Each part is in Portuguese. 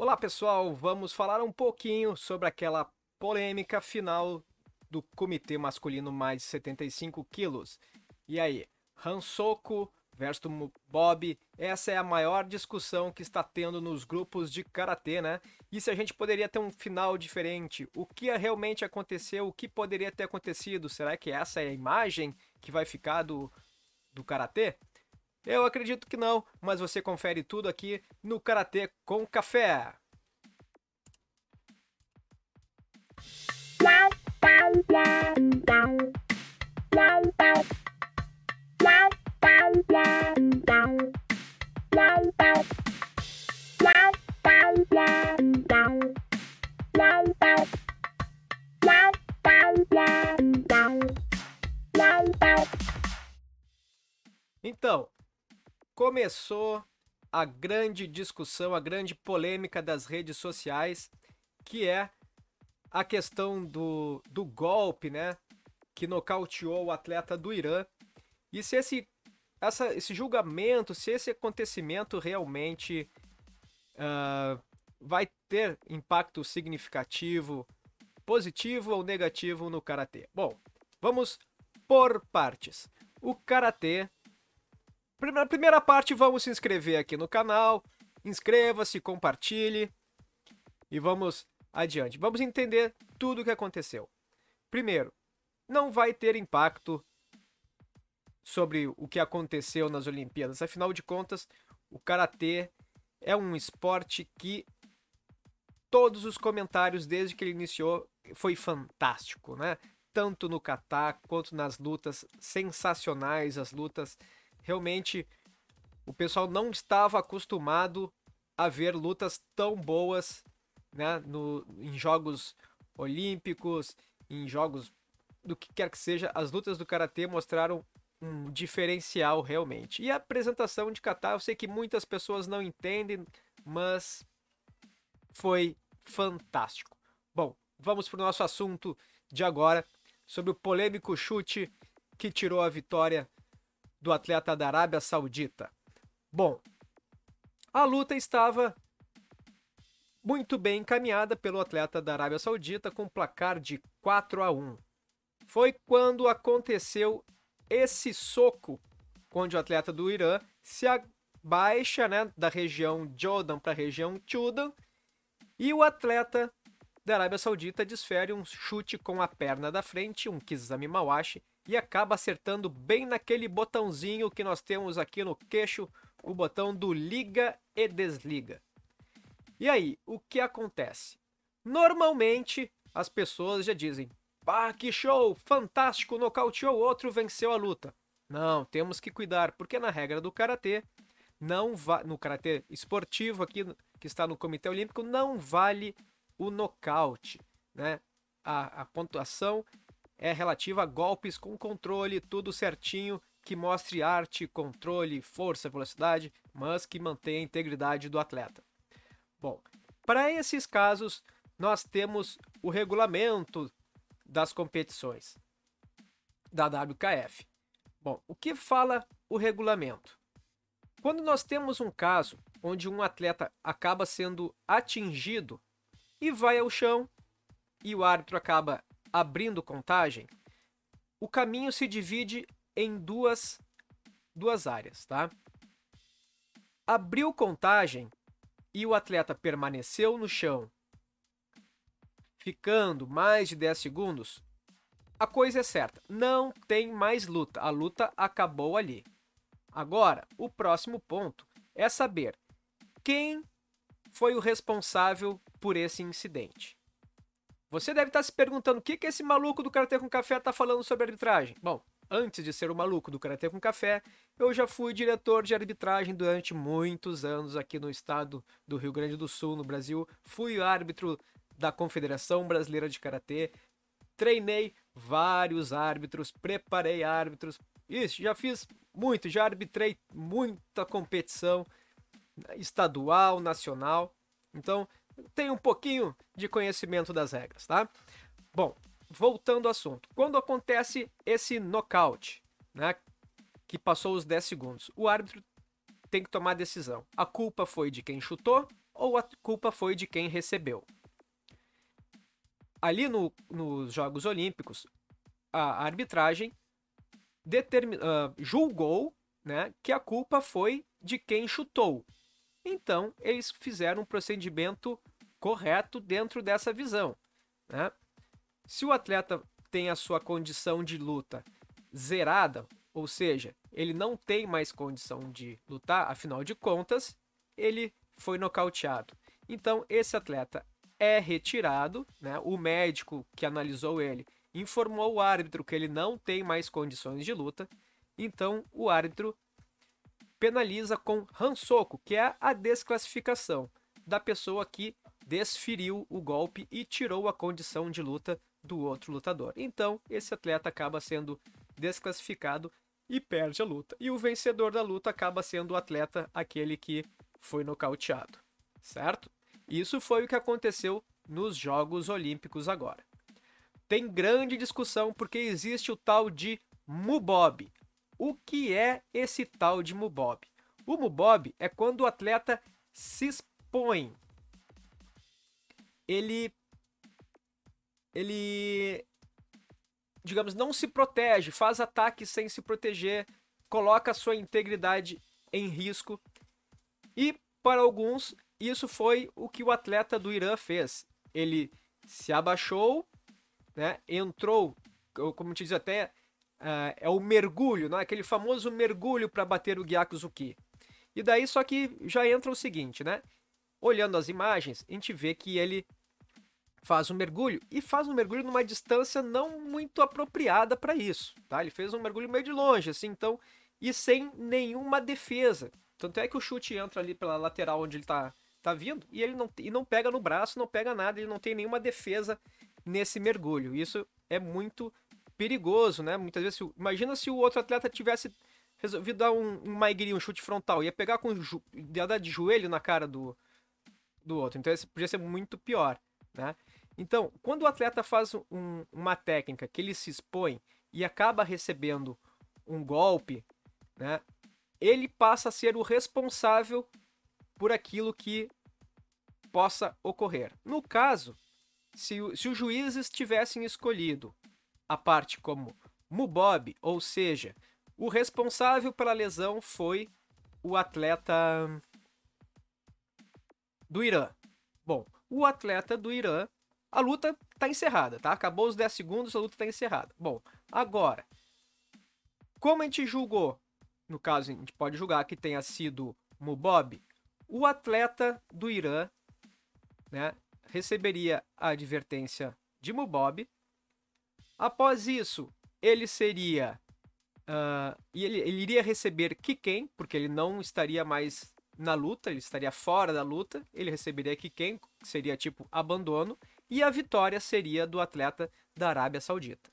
Olá pessoal, vamos falar um pouquinho sobre aquela polêmica final do Comitê Masculino Mais de 75 quilos. E aí, Hansoko versus Bob, essa é a maior discussão que está tendo nos grupos de karatê, né? E se a gente poderia ter um final diferente? O que realmente aconteceu? O que poderia ter acontecido? Será que essa é a imagem que vai ficar do, do karatê? Eu acredito que não, mas você confere tudo aqui no Karatê com Café. Começou a grande discussão, a grande polêmica das redes sociais, que é a questão do, do golpe, né? Que nocauteou o atleta do Irã. E se esse, essa, esse julgamento, se esse acontecimento realmente uh, vai ter impacto significativo, positivo ou negativo no karatê. Bom, vamos por partes. O karatê na primeira parte, vamos se inscrever aqui no canal. Inscreva-se, compartilhe e vamos adiante. Vamos entender tudo o que aconteceu. Primeiro, não vai ter impacto sobre o que aconteceu nas Olimpíadas. Afinal de contas, o karatê é um esporte que todos os comentários desde que ele iniciou foi fantástico, né? Tanto no kata quanto nas lutas sensacionais, as lutas realmente o pessoal não estava acostumado a ver lutas tão boas né, no, em jogos olímpicos, em jogos do que quer que seja. As lutas do karatê mostraram um diferencial realmente. E a apresentação de kata, eu sei que muitas pessoas não entendem, mas foi fantástico. Bom, vamos para o nosso assunto de agora sobre o polêmico chute que tirou a vitória do atleta da Arábia Saudita. Bom, a luta estava muito bem encaminhada pelo atleta da Arábia Saudita com placar de 4 a 1. Foi quando aconteceu esse soco, onde o atleta do Irã se abaixa né, da região Jordan para a região Chudan e o atleta da Arábia Saudita desfere um chute com a perna da frente, um Kizami Mawashi, e acaba acertando bem naquele botãozinho que nós temos aqui no queixo, o botão do liga e desliga. E aí, o que acontece? Normalmente as pessoas já dizem: "Pá, que show, fantástico, nocauteou outro, venceu a luta". Não, temos que cuidar, porque na regra do karatê não va no karatê esportivo aqui que está no Comitê Olímpico não vale o nocaute, né? A, a pontuação é relativa a golpes com controle, tudo certinho, que mostre arte, controle, força, velocidade, mas que mantenha a integridade do atleta. Bom, para esses casos, nós temos o regulamento das competições da WKF. Bom, o que fala o regulamento? Quando nós temos um caso onde um atleta acaba sendo atingido e vai ao chão e o árbitro acaba abrindo contagem, o caminho se divide em duas, duas áreas, tá? Abriu contagem e o atleta permaneceu no chão, ficando mais de 10 segundos, a coisa é certa, não tem mais luta, a luta acabou ali. Agora, o próximo ponto é saber quem foi o responsável por esse incidente. Você deve estar se perguntando o que, que esse maluco do Karatê com Café está falando sobre arbitragem. Bom, antes de ser o maluco do Karatê com Café, eu já fui diretor de arbitragem durante muitos anos aqui no estado do Rio Grande do Sul, no Brasil. Fui árbitro da Confederação Brasileira de Karatê, treinei vários árbitros, preparei árbitros. Isso, já fiz muito, já arbitrei muita competição estadual, nacional. Então, tem um pouquinho de conhecimento das regras, tá? Bom, voltando ao assunto. Quando acontece esse nocaute, né, que passou os 10 segundos, o árbitro tem que tomar decisão. A culpa foi de quem chutou ou a culpa foi de quem recebeu. Ali no, nos Jogos Olímpicos, a arbitragem determin, uh, julgou né, que a culpa foi de quem chutou. Então, eles fizeram um procedimento correto dentro dessa visão. Né? Se o atleta tem a sua condição de luta zerada, ou seja, ele não tem mais condição de lutar, afinal de contas, ele foi nocauteado. Então, esse atleta é retirado, né? o médico que analisou ele informou o árbitro que ele não tem mais condições de luta, então o árbitro penaliza com ransoco, que é a desclassificação da pessoa que desferiu o golpe e tirou a condição de luta do outro lutador. Então, esse atleta acaba sendo desclassificado e perde a luta. E o vencedor da luta acaba sendo o atleta aquele que foi nocauteado, certo? Isso foi o que aconteceu nos Jogos Olímpicos agora. Tem grande discussão porque existe o tal de Mubob. O que é esse tal de Mubob? O Mubob é quando o atleta se expõe. Ele ele digamos não se protege, faz ataque sem se proteger, coloca a sua integridade em risco. E para alguns isso foi o que o atleta do Irã fez. Ele se abaixou, né, entrou, como te diz até, uh, é o mergulho, né, aquele famoso mergulho para bater o Gyakuzuki. E daí só que já entra o seguinte, né? Olhando as imagens, a gente vê que ele faz um mergulho e faz um mergulho numa distância não muito apropriada para isso, tá? Ele fez um mergulho meio de longe, assim, então, e sem nenhuma defesa. Tanto é que o chute entra ali pela lateral onde ele tá tá vindo e ele não, e não pega no braço, não pega nada, ele não tem nenhuma defesa nesse mergulho. Isso é muito perigoso, né? Muitas vezes, imagina se o outro atleta tivesse resolvido dar um, um maigiri, um chute frontal, ia pegar com ia dar de joelho na cara do, do outro. Então, isso podia ser muito pior, né? Então, quando o atleta faz um, uma técnica que ele se expõe e acaba recebendo um golpe, né? Ele passa a ser o responsável por aquilo que possa ocorrer. No caso, se, se os juízes tivessem escolhido a parte como Mubob, ou seja, o responsável pela lesão foi o atleta do Irã. Bom, o atleta do Irã, a luta está encerrada, tá? Acabou os 10 segundos, a luta está encerrada. Bom, agora, como a gente julgou, no caso, a gente pode julgar que tenha sido Mubob, o atleta do Irã né, receberia a advertência de Mubob. Após isso, ele seria. Uh, ele, ele iria receber Kiken, porque ele não estaria mais na luta, ele estaria fora da luta. Ele receberia Kiken, que seria tipo abandono. E a vitória seria do atleta da Arábia Saudita.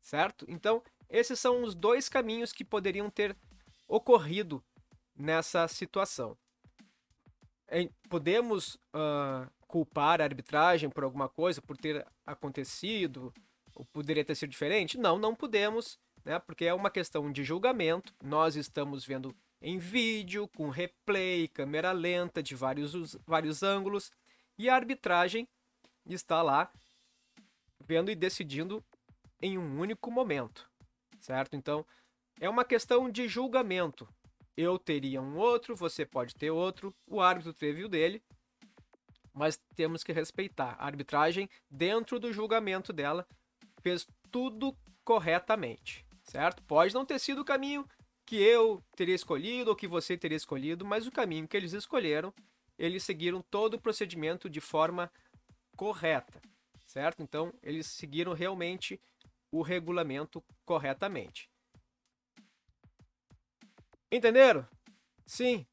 Certo? Então, esses são os dois caminhos que poderiam ter ocorrido nessa situação podemos uh, culpar a arbitragem por alguma coisa, por ter acontecido, poderia ter sido diferente? Não, não podemos, né? Porque é uma questão de julgamento. Nós estamos vendo em vídeo, com replay, câmera lenta, de vários, vários ângulos, e a arbitragem está lá vendo e decidindo em um único momento, certo? Então, é uma questão de julgamento eu teria um outro, você pode ter outro, o árbitro teve o dele, mas temos que respeitar. A arbitragem, dentro do julgamento dela, fez tudo corretamente, certo? Pode não ter sido o caminho que eu teria escolhido ou que você teria escolhido, mas o caminho que eles escolheram, eles seguiram todo o procedimento de forma correta, certo? Então, eles seguiram realmente o regulamento corretamente. Entenderam? Sim.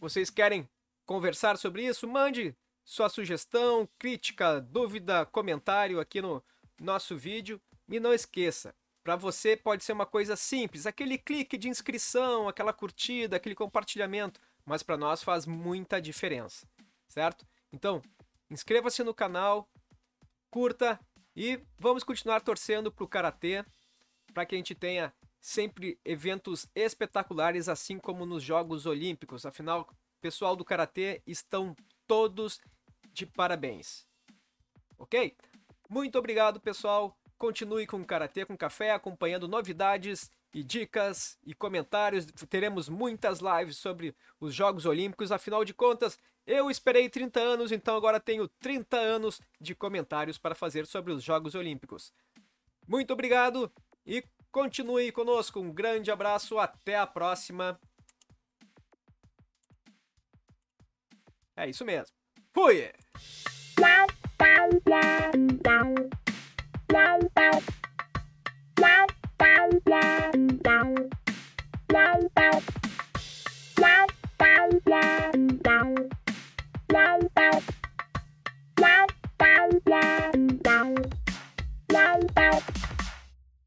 Vocês querem conversar sobre isso? Mande sua sugestão, crítica, dúvida, comentário aqui no nosso vídeo. E não esqueça, para você pode ser uma coisa simples, aquele clique de inscrição, aquela curtida, aquele compartilhamento, mas para nós faz muita diferença, certo? Então, inscreva-se no canal, curta e vamos continuar torcendo para o Karatê, para que a gente tenha sempre eventos espetaculares, assim como nos Jogos Olímpicos. Afinal, pessoal do Karatê estão todos de parabéns. Ok? Muito obrigado, pessoal. Continue com o Karatê com Café, acompanhando novidades e dicas e comentários. Teremos muitas lives sobre os Jogos Olímpicos. Afinal de contas, eu esperei 30 anos, então agora tenho 30 anos de comentários para fazer sobre os Jogos Olímpicos. Muito obrigado e continue conosco. Um grande abraço, até a próxima. É isso mesmo. Fui! gia